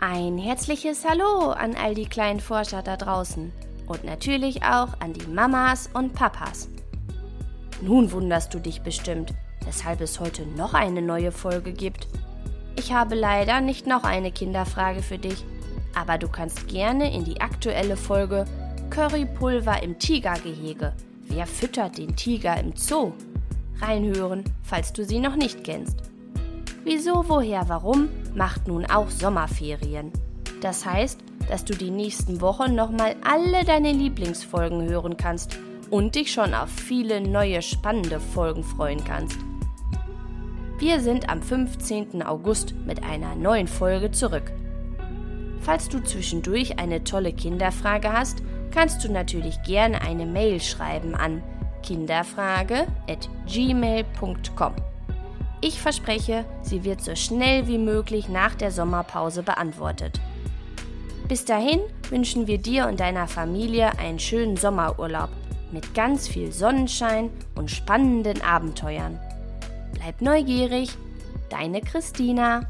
Ein herzliches Hallo an all die kleinen Forscher da draußen und natürlich auch an die Mamas und Papas. Nun wunderst du dich bestimmt, weshalb es heute noch eine neue Folge gibt. Ich habe leider nicht noch eine Kinderfrage für dich, aber du kannst gerne in die aktuelle Folge Currypulver im Tigergehege. Wer füttert den Tiger im Zoo? Reinhören, falls du sie noch nicht kennst. Wieso, woher, warum macht nun auch Sommerferien. Das heißt, dass du die nächsten Wochen nochmal alle deine Lieblingsfolgen hören kannst und dich schon auf viele neue spannende Folgen freuen kannst. Wir sind am 15. August mit einer neuen Folge zurück. Falls du zwischendurch eine tolle Kinderfrage hast, kannst du natürlich gerne eine Mail schreiben an kinderfrage@gmail.com. Ich verspreche, sie wird so schnell wie möglich nach der Sommerpause beantwortet. Bis dahin wünschen wir dir und deiner Familie einen schönen Sommerurlaub mit ganz viel Sonnenschein und spannenden Abenteuern. Bleib neugierig, deine Christina.